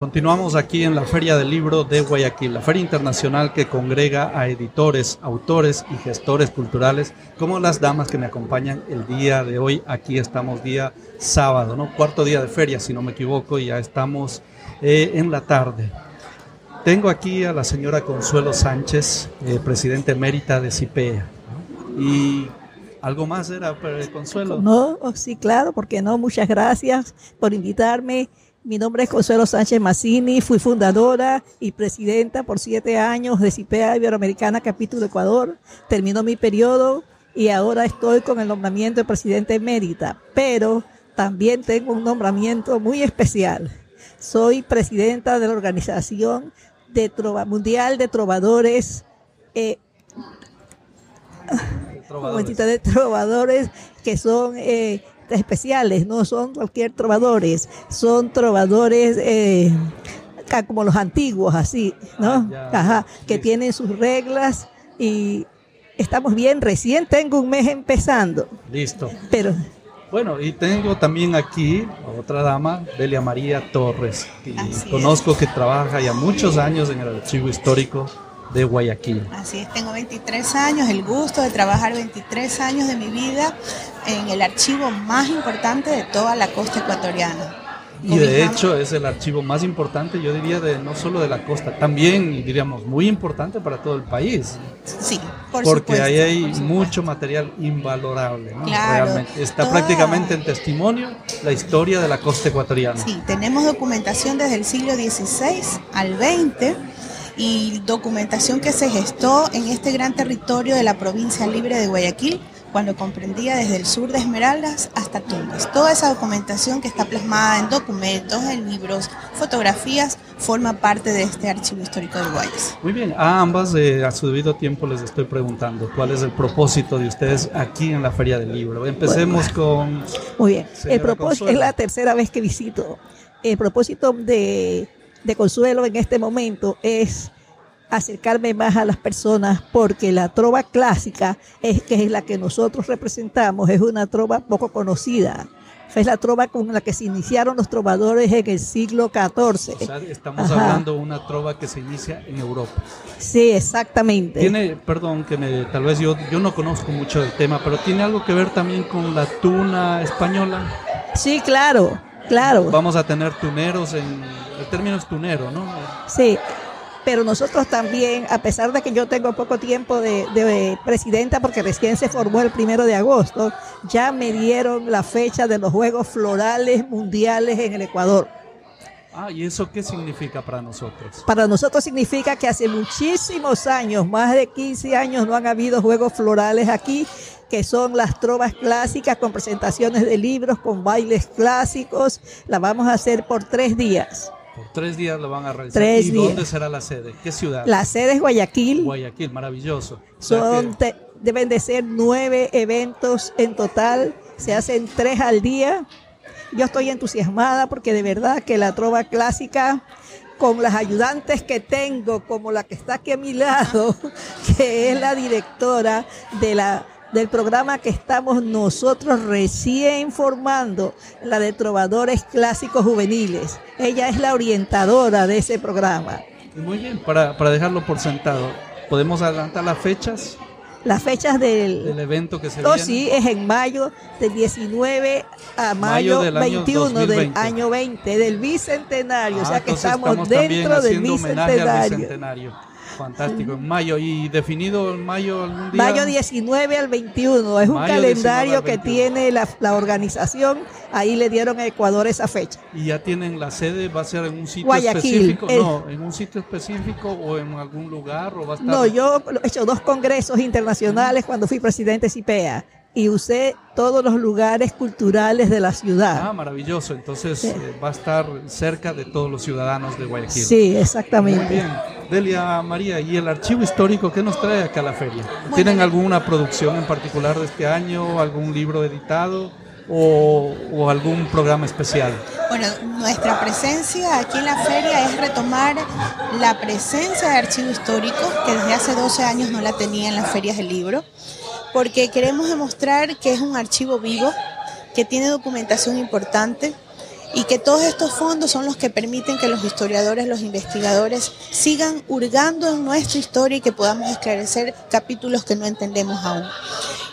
Continuamos aquí en la Feria del Libro de Guayaquil, la feria internacional que congrega a editores, autores y gestores culturales, como las damas que me acompañan el día de hoy. Aquí estamos día sábado, ¿no? Cuarto día de feria, si no me equivoco, y ya estamos eh, en la tarde. Tengo aquí a la señora Consuelo Sánchez, eh, presidente emérita de CIPEA. Y algo más era, eh, Consuelo. No, oh, sí, claro, porque no. Muchas gracias por invitarme mi nombre es Consuelo Sánchez Massini, fui fundadora y presidenta por siete años de CIPEA Iberoamericana Capítulo Ecuador. Terminó mi periodo y ahora estoy con el nombramiento de presidente emérita, pero también tengo un nombramiento muy especial. Soy presidenta de la Organización de Trova, Mundial de Trovadores, eh, trovadores. de trovadores que son eh, especiales, no son cualquier trovadores, son trovadores eh, como los antiguos, así, ¿no? Ah, Ajá, que tienen sus reglas y estamos bien, recién tengo un mes empezando. Listo. Pero bueno, y tengo también aquí otra dama, Delia María Torres, que conozco que trabaja ya muchos años en el archivo histórico de Guayaquil. Así es, tengo 23 años, el gusto de trabajar 23 años de mi vida en el archivo más importante de toda la costa ecuatoriana. Y de hecho es el archivo más importante, yo diría, de no solo de la costa, también diríamos muy importante para todo el país. Sí, por Porque ahí hay mucho material invalorable, ¿no? Realmente está prácticamente en testimonio la historia de la costa ecuatoriana. Sí, tenemos documentación desde el siglo XVI al XX y documentación que se gestó en este gran territorio de la provincia libre de Guayaquil, cuando comprendía desde el sur de Esmeraldas hasta Tumbes. Toda esa documentación que está plasmada en documentos, en libros, fotografías, forma parte de este archivo histórico del Guayas. Muy bien, a ambas eh, a su debido tiempo les estoy preguntando cuál es el propósito de ustedes aquí en la Feria del Libro. Empecemos con... Muy bien, el propósito es la tercera vez que visito. El propósito de de consuelo en este momento es acercarme más a las personas porque la trova clásica es que es la que nosotros representamos, es una trova poco conocida. Es la trova con la que se iniciaron los trovadores en el siglo XIV. estamos hablando de una trova que se inicia en Europa. Sí, exactamente. Tiene, perdón, que me, tal vez yo, yo no conozco mucho del tema, pero tiene algo que ver también con la tuna española. Sí, claro, claro. Vamos a tener tuneros en el término es tunero, ¿no? Sí, pero nosotros también, a pesar de que yo tengo poco tiempo de, presidenta, porque recién se formó el primero de agosto, ya me dieron la fecha de los Juegos Florales Mundiales en el Ecuador. Ah, ¿y eso qué significa para nosotros? Para nosotros significa que hace muchísimos años, más de 15 años, no han habido Juegos Florales aquí que son las trovas clásicas con presentaciones de libros, con bailes clásicos. La vamos a hacer por tres días. Por tres días lo van a realizar. ¿Y dónde será la sede? ¿Qué ciudad? La sede es Guayaquil. Guayaquil, maravilloso. Son, deben de ser nueve eventos en total. Se hacen tres al día. Yo estoy entusiasmada porque de verdad que la trova clásica con las ayudantes que tengo, como la que está aquí a mi lado, que es la directora de la del programa que estamos nosotros recién formando, la de Trovadores Clásicos Juveniles. Ella es la orientadora de ese programa. Muy bien, para, dejarlo por sentado, ¿podemos adelantar las fechas? Las fechas del, evento que se oh, sí, es en mayo, del 19 a mayo, 21 del año 20, del bicentenario. o sea ah, que estamos, dentro del bicentenario. Fantástico, en mayo. ¿Y definido en mayo algún día? Mayo 19 al 21. Es un calendario que tiene la, organización. Ahí le dieron a Ecuador esa fecha. ¿Y ya tienen la sede? ¿Va a ser en un sitio específico? No, en un sitio específico o en algún lugar. O va a estar... No, yo he hecho dos congresos internacionales cuando fui presidente de CIPEA y usé todos los lugares culturales de la ciudad. Ah, maravilloso. Entonces eh, va a estar cerca de todos los ciudadanos de Guayaquil. Sí, exactamente. Muy bien. Delia María, ¿y el archivo histórico qué nos trae acá a la feria? ¿Tienen alguna producción en particular de este año, algún libro editado o, o algún programa especial? Bueno, nuestra presencia aquí en la feria es retomar la presencia de archivo histórico, que desde hace 12 años no la tenía en las ferias del libro porque queremos demostrar que es un archivo vivo, que tiene documentación importante y que todos estos fondos son los que permiten que los historiadores, los investigadores sigan hurgando en nuestra historia y que podamos esclarecer capítulos que no entendemos aún.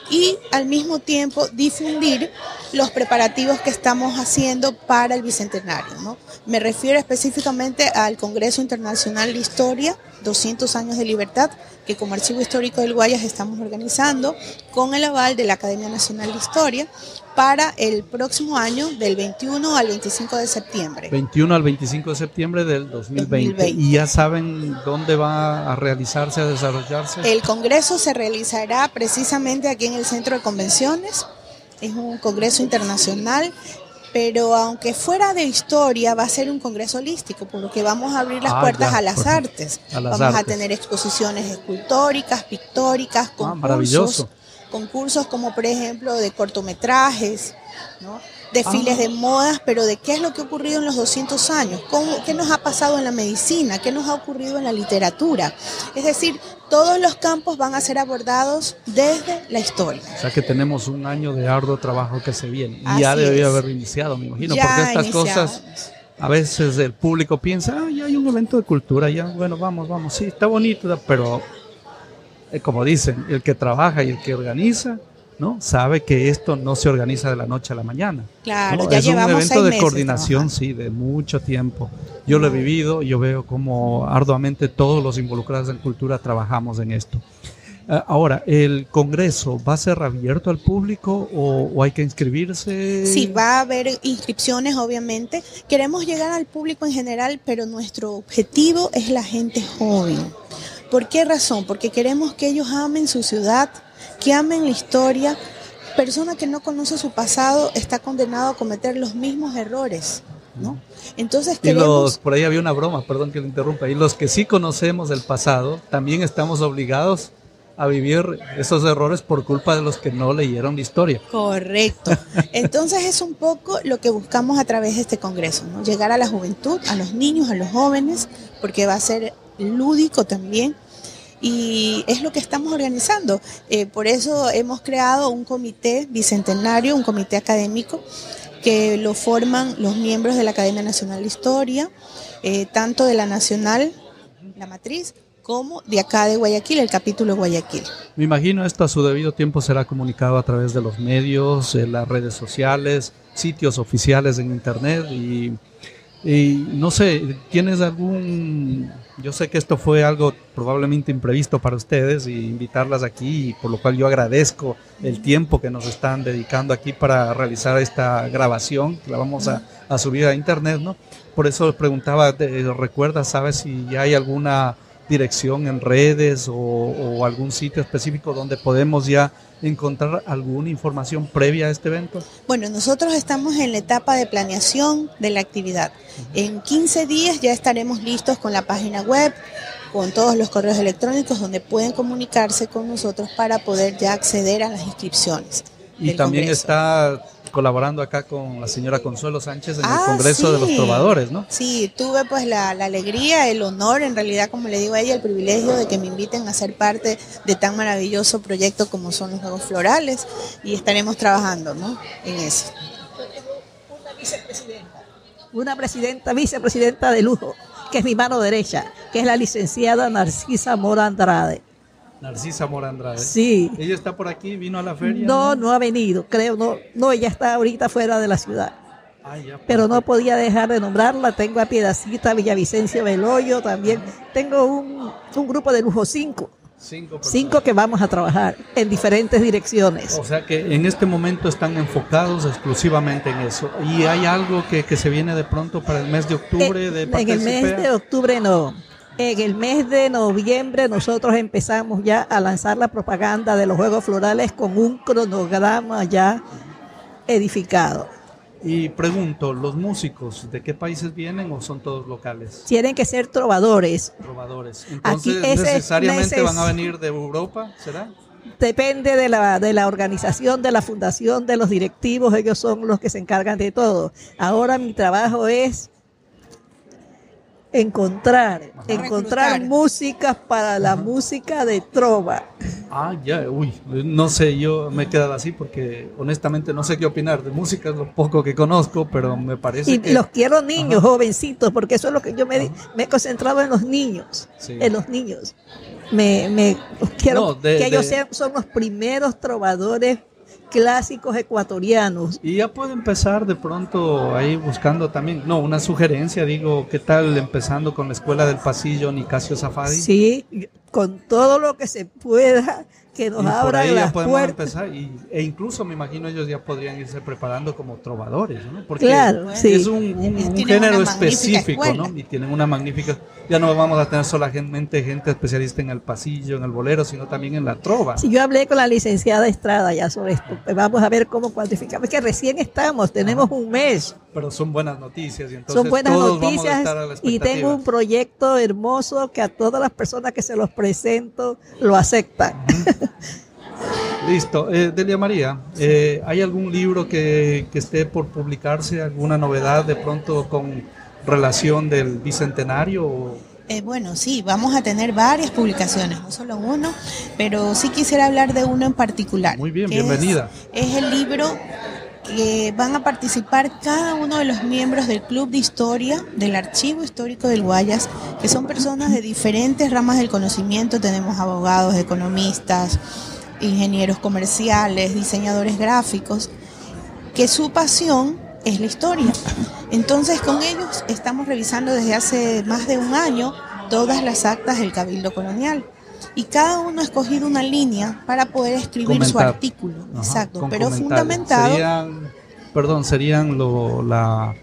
Y al mismo tiempo difundir los preparativos que estamos haciendo para el Bicentenario. ¿no? Me refiero específicamente al Congreso Internacional de Historia, 200 años de libertad, que como Archivo Histórico del Guayas estamos organizando con el aval de la Academia Nacional de Historia para el próximo año, del 21 al 25 de septiembre. 21 al 25 de septiembre del 2020. 2020. ¿Y ya saben dónde va a realizarse, a desarrollarse? El Congreso se realizará precisamente aquí en el Centro de Convenciones. Es un Congreso internacional pero aunque fuera de historia va a ser un congreso holístico, porque vamos a abrir las ah, puertas a las artes. vamos a tener exposiciones escultóricas, pictóricas, ah, concursos, concursos como por ejemplo de cortometrajes, ¿no? Desfiles de modas, pero de qué es lo que ha ocurrido en los 200 años, qué nos ha pasado en la medicina, qué nos ha ocurrido en la literatura. Es decir, todos los campos van a ser abordados desde la historia. O sea que tenemos un año de arduo trabajo que se viene. Y ya debió haber iniciado, me imagino, porque estas cosas a veces el público piensa, ah, ya hay un evento de cultura, ya, bueno, vamos, vamos, sí, está bonito, pero eh, como dicen, el que trabaja y el que organiza, ¿no? Sabe que esto no se organiza de la noche a la mañana. Claro, ya es un evento de coordinación, sí, de mucho tiempo. Yo lo he vivido, yo veo como arduamente todos los involucrados en cultura trabajamos en esto. Ah, ahora, ¿el Congreso va a ser abierto al público o, o, hay que inscribirse? Sí, va a haber inscripciones, obviamente. Queremos llegar al público en general, pero nuestro objetivo es la gente joven. ¿Por qué razón? Porque queremos que ellos amen su ciudad, que amen la historia. Persona que no conoce su pasado está condenado a cometer los mismos errores. ¿no? Entonces queremos... por ahí había una broma, perdón que le interrumpa, y los que sí conocemos el pasado, también estamos obligados a vivir esos errores por culpa de los que no leyeron la historia. Correcto. Entonces es un poco lo que buscamos a través de este Congreso, ¿no? llegar a la juventud, a los niños, a los jóvenes, porque va a ser lúdico también, y es lo que estamos organizando. Eh, por eso hemos creado un comité bicentenario, un comité académico, que lo forman los miembros de la Academia Nacional de Historia, eh, tanto de la Nacional, la matriz, como de acá de Guayaquil, el capítulo de Guayaquil. Me imagino esto a su debido tiempo será comunicado a través de los medios, las redes sociales, sitios oficiales en Internet y y no sé, ¿tienes algún... Yo sé que esto fue algo probablemente imprevisto para ustedes y invitarlas aquí, por lo cual yo agradezco el tiempo que nos están dedicando aquí para realizar esta grabación, que la vamos a, subir a internet, ¿no? Por eso preguntaba, ¿recuerdas, sabes si ya hay alguna dirección en redes o, algún sitio específico donde podemos ya encontrar alguna información previa a este evento? Bueno, nosotros estamos en la etapa de planeación de la actividad. En 15 días ya estaremos listos con la página web, con todos los correos electrónicos donde pueden comunicarse con nosotros para poder ya acceder a las inscripciones. Y también está colaborando acá con la señora Consuelo Sánchez en el ah, Congreso de los Trovadores, ¿no? Sí, tuve pues la, alegría, el honor, en realidad, como le digo a ella, el privilegio de que me inviten a ser parte de tan maravilloso proyecto como son los Juegos Florales y estaremos trabajando, ¿no? En eso. Una vicepresidenta, una presidenta, vicepresidenta de lujo, que es mi mano derecha, que es la licenciada Narcisa Mora Andrade. Narcisa Mora Andrade. Sí. ¿Ella está por aquí? ¿Vino a la feria? No, no, ha venido, creo. No, no, ella está ahorita fuera de la ciudad. Ah, Pero no podía dejar de nombrarla. Tengo a Piedacita, Villavicencio Beloyo también. Tengo un, grupo de lujo cinco. Cinco, cinco, que vamos a trabajar en diferentes direcciones. O sea que en este momento están enfocados exclusivamente en eso. ¿Y hay algo que, se viene de pronto para el mes de octubre? Eh, de en el mes de octubre no. En el mes de noviembre nosotros empezamos ya a lanzar la propaganda de los Juegos Florales con un cronograma ya edificado. Y pregunto, ¿los músicos de qué países vienen o son todos locales? Tienen que ser trovadores. Trovadores. Entonces, ¿necesariamente van a venir de Europa, será? Depende de la, de la organización, de la fundación, de los directivos, ellos son los que se encargan de todo. Ahora mi trabajo es encontrar, encontrar músicas para la música de trova. Ah, ya, uy, no sé, yo me he quedado así porque honestamente no sé qué opinar de música, es lo poco que conozco, pero me parece y que... los quiero niños, jovencitos, porque eso es lo que yo me, me he concentrado en los niños, Sí. en los niños. Me, me quiero No, de- que ellos sean, son los primeros trovadores clásicos ecuatorianos. Y ya puede empezar de pronto ahí buscando también, no, una sugerencia, digo, ¿qué tal empezando con la escuela del pasillo Nicasio Safadi? Sí, con todo lo que se pueda, que nos Y por abran ahí ya las podemos puertas. empezar y, e incluso me imagino ellos ya podrían irse preparando como trovadores, ¿no? Porque Claro, sí. es un, un- un género específico. ¿no? Y tienen una magnífica, ya no vamos a tener solamente gente especialista en el pasillo, en el bolero, sino también en la trova. Si yo hablé con la licenciada Estrada ya sobre esto, pues vamos a ver cómo cuantificamos. Es que recién estamos, tenemos un mes. Pero son buenas noticias y entonces Son buenas todos vamos a noticias estar a la y tengo un proyecto hermoso que a todas las personas que se los presento lo aceptan. Listo. Eh, Delia María, eh, ¿hay algún libro que, que esté por publicarse? ¿Alguna novedad de pronto con relación del bicentenario? o- Eh, bueno, sí, vamos a tener varias publicaciones, no solo uno, pero sí quisiera hablar de uno en particular. Muy bien, es- bienvenida. Es, el libro van a participar cada uno de los miembros del Club de Historia del Archivo Histórico del Guayas, que son personas de diferentes ramas del conocimiento. Tenemos abogados, economistas, ingenieros comerciales, diseñadores gráficos, que su pasión es la historia. Entonces con ellos estamos revisando desde hace más de un año todas las actas del Cabildo Colonial. Y cada uno ha escogido una línea para poder escribir su artículo. Ajá, Exacto, pero fundamentado. Serían, perdón, serían lo- la,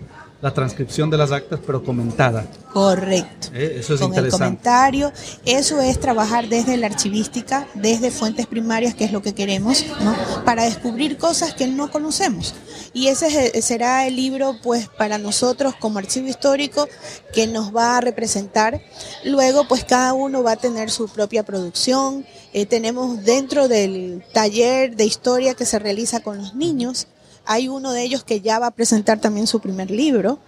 la transcripción de las actas, pero comentada. Correcto. ¿eh? Eso es con el interesante. comentario. Eso es trabajar desde la archivística, desde fuentes primarias, que es lo que queremos, ¿no? Para descubrir cosas que no conocemos. Y ese es el- será el libro, pues, para nosotros como archivo histórico que nos va a representar. Luego, pues, cada uno va a tener su propia producción. Eh, tenemos dentro del taller de historia que se realiza con los niños, hay uno de ellos que ya va a presentar también su primer libro.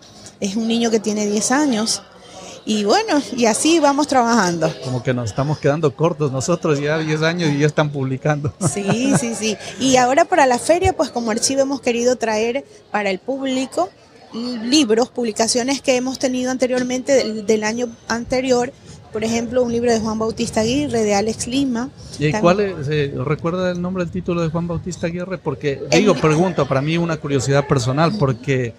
Es un niño que tiene 10 años. Y bueno, y así vamos trabajando. Como que nos estamos quedando cortos nosotros ya 10 años y ya están publicando. Sí, sí, sí. Y ahora para la feria, pues como archivo hemos querido traer para el público libros, publicaciones que hemos tenido anteriormente del, del año anterior. Por ejemplo, un libro de Juan Bautista Aguirre, de Alex Lima. ¿Y También- cuál es, eh, recuerda el nombre del título de Juan Bautista Aguirre? Porque, digo, pregunto, para mí una curiosidad personal, porque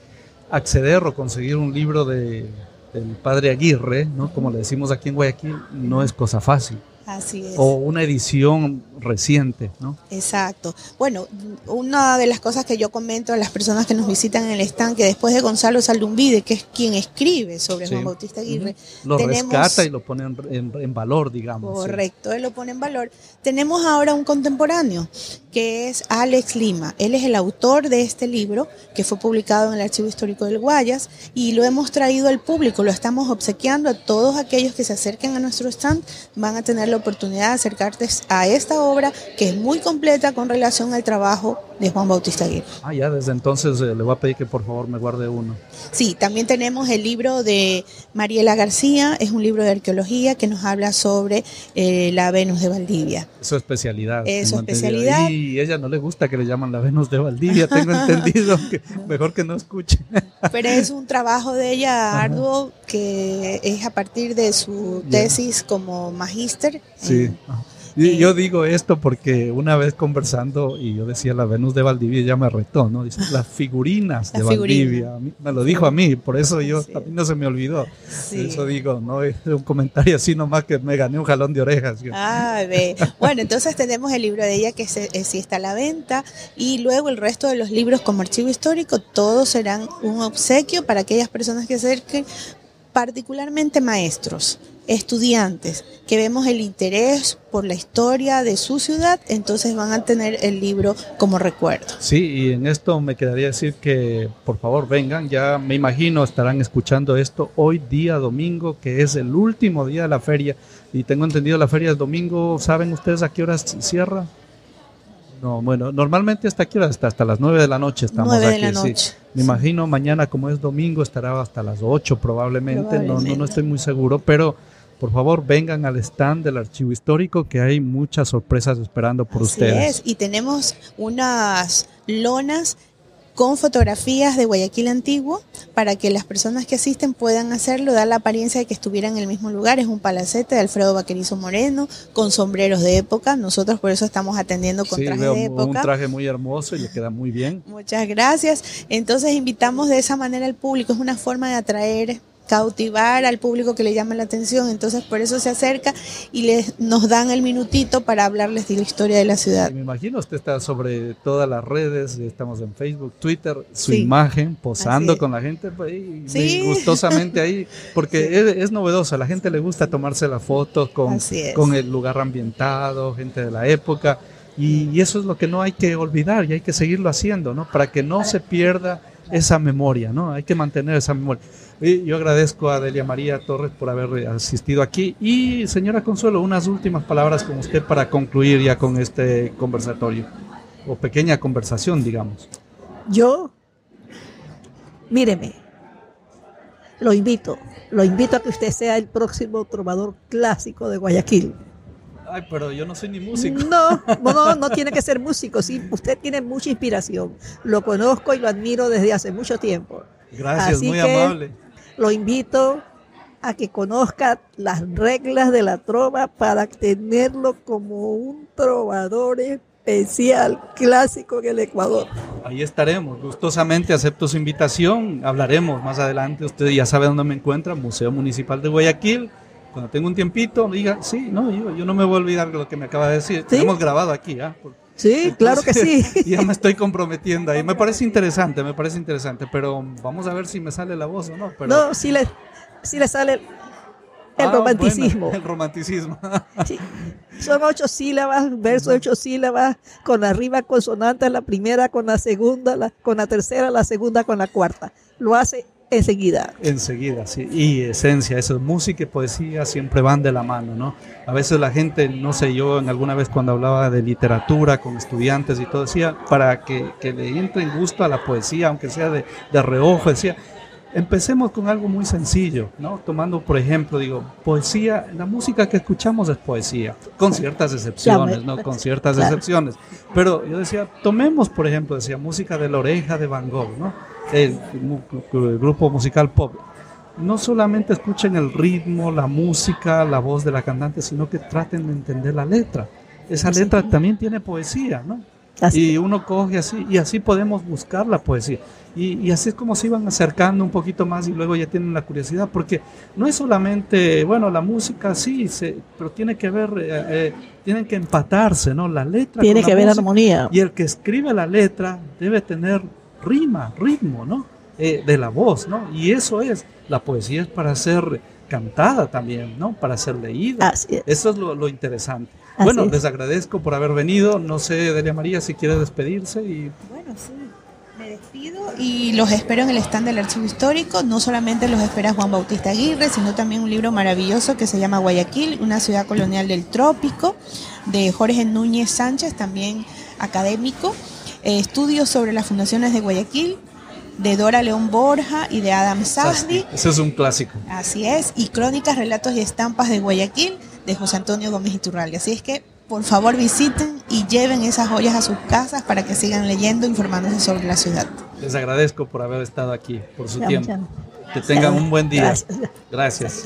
acceder o conseguir un libro de, del padre Aguirre, ¿no? como le decimos aquí en Guayaquil, no es cosa fácil. Así es. O una edición reciente, ¿no? Exacto. Bueno, una de las cosas que yo comento a las personas que nos visitan en el stand, que después de Gonzalo Saldumbide, que es quien escribe sobre Sí. Juan Bautista Aguirre, Lo tenemos- rescata y lo pone en, en- en valor, digamos. sí. Correcto, él lo pone en valor. Tenemos ahora un contemporáneo, que es Alex Lima. Él es el autor de este libro, que fue publicado en el Archivo Histórico del Guayas, y lo hemos traído al público, lo estamos obsequiando a todos aquellos que se acerquen a nuestro stand, van a tener la oportunidad de acercarte a esta obra, que es muy completa con relación al trabajo de Juan Bautista Aguirre. Ah, ya, desde entonces eh, le voy a pedir que por favor me guarde uno. Sí, también tenemos el libro de Mariela García, es un libro de arqueología que nos habla sobre eh, la Venus de Valdivia. Es su especialidad. Es su especialidad. Y ella no le gusta que le llaman la Venus de Valdivia, tengo entendido que mejor que no escuche. Pero es un trabajo de ella arduo que es a partir de su tesis como magíster. Sí. Y Yo digo esto porque una vez conversando y yo decía la Venus de Valdivia, ella me retó, ¿no? Dice, las figurinas de La Valdivia. figurina. Me lo dijo a mí, por eso yo, Sí. a mí no se me olvidó. Sí. Eso digo, no es un comentario así nomás que me gané un jalón de orejas. yo. Ah, ve. Bueno, entonces tenemos el libro de ella que eh, sí está a la venta y luego el resto de los libros como archivo histórico, todos serán un obsequio para aquellas personas que se acerquen, particularmente maestros, estudiantes, que vemos el interés por la historia de su ciudad, entonces van a tener el libro como recuerdo. Sí, y en esto me quedaría decir que por favor vengan, ya me imagino estarán escuchando esto hoy día domingo, que es el último día de la feria, y tengo entendido la feria es domingo, ¿saben ustedes a qué horas cierra? No, bueno, normalmente hasta qué hora, hasta, hasta las 9 de la noche estamos Nueve de aquí, la sí. noche. Me imagino mañana como es domingo estará hasta las 8 probablemente, No, no, no Probablemente. estoy muy seguro, pero por favor vengan al stand del archivo histórico que hay muchas sorpresas esperando por Así ustedes. es, y tenemos unas lonas con fotografías de Guayaquil antiguo para que las personas que asisten puedan hacerlo, dar la apariencia de que estuvieran en el mismo lugar. Es un palacete de Alfredo Vaquerizo Moreno con sombreros de época. Nosotros por eso estamos atendiendo con Sí, traje veo de un época. traje muy hermoso y le queda muy bien. Muchas gracias. Entonces invitamos de esa manera al público. Es una forma de atraer cautivar al público que le llama la atención, entonces por eso se acerca y les, nos dan el minutito para hablarles de la historia de la ciudad. Me imagino usted está sobre todas las redes, estamos en Facebook, Twitter, su Sí. imagen, posando con la gente, pues, Sí. gustosamente ahí, porque Sí. es, es novedoso, a la gente le gusta tomarse las fotos con, con el lugar ambientado, gente de la época, y, y eso es lo que no hay que olvidar y hay que seguirlo haciendo, ¿no? Para que no se pierda esa memoria, ¿no? Hay que mantener esa memoria. Yo agradezco a Delia María Torres por haber asistido aquí. Y señora Consuelo, unas últimas palabras con usted para concluir ya con este conversatorio, o pequeña conversación, digamos. Yo, míreme, lo invito, lo invito a que usted sea el próximo trovador clásico de Guayaquil. Ay, pero yo no soy ni músico. No, no, no tiene que ser músico, sí, usted tiene mucha inspiración. Lo conozco y lo admiro desde hace mucho tiempo. Gracias, Así muy que- amable. Lo invito a que conozca las reglas de la trova para tenerlo como un trovador especial, clásico en el Ecuador. Ahí estaremos. Gustosamente acepto su invitación. Hablaremos más adelante. Usted ya sabe dónde me encuentra, Museo Municipal de Guayaquil. Cuando tenga un tiempito, diga, sí, no, yo, yo no me voy a olvidar de lo que me acaba de decir. ¿Sí? Hemos grabado aquí, ¿ah? Sí, claro que sí. Ya me estoy comprometiendo ahí. Me parece interesante, me parece interesante, pero vamos a ver si me sale la voz o no. Pero, No, si le, si le sale el, Ah, romanticismo. bueno, el romanticismo. Sí. Son ocho sílabas, verso de ocho sílabas, con arriba consonante la primera, con la segunda, la- con la tercera, la segunda, con la cuarta. Lo hace enseguida. Enseguida, sí. Y esencia, eso, música y poesía siempre van de la mano, ¿no? A veces la gente, no sé, yo en alguna vez cuando hablaba de literatura con estudiantes y todo, decía, para que, que le entre en gusto a la poesía, aunque sea de, de reojo, decía, empecemos con algo muy sencillo, ¿no? Tomando, por ejemplo, digo, poesía, la música que escuchamos es poesía, con ciertas excepciones, ¿no? Con ciertas excepciones. Pero yo decía, tomemos, por ejemplo, decía, música de la oreja de Van Gogh, ¿no? El, grupo musical pop. No solamente escuchen el ritmo, la música, la voz de la cantante, sino que traten de entender la letra. Esa letra también tiene poesía, ¿no? Así. Y uno coge así, y así podemos buscar la poesía. Y, y así es como se iban acercando un poquito más y luego ya tienen la curiosidad, porque no es solamente, bueno, la música sí, se, pero tiene que ver, eh, eh, tienen que empatarse, ¿no? La letra. Tiene con que haber armonía. Y el que escribe la letra debe tener rima, ritmo, ¿no? Eh, de la voz, ¿no? Y eso es, la poesía es para ser cantada también, ¿no? Para ser leída. Así es. Eso es lo, lo interesante. Así bueno, es. les agradezco por haber venido. No sé, Delia María, si quiere despedirse y Bueno, sí. Me despido y los espero en el stand del Archivo Histórico. No solamente los espera Juan Bautista Aguirre, sino también un libro maravilloso que se llama Guayaquil, una ciudad colonial del trópico, de Jorge Núñez Sánchez, también académico. Eh, estudios sobre las fundaciones de Guayaquil, de Dora León Borja y de Adam Sasdi. Ese es un clásico. Así es, y Crónicas, Relatos y Estampas de Guayaquil de José Antonio Gómez Iturralde. Así es que, por favor, visiten y lleven esas joyas a sus casas para que sigan leyendo, informándose sobre la ciudad. Les agradezco por haber estado aquí, por su tiempo. Que tengan un buen día. Gracias.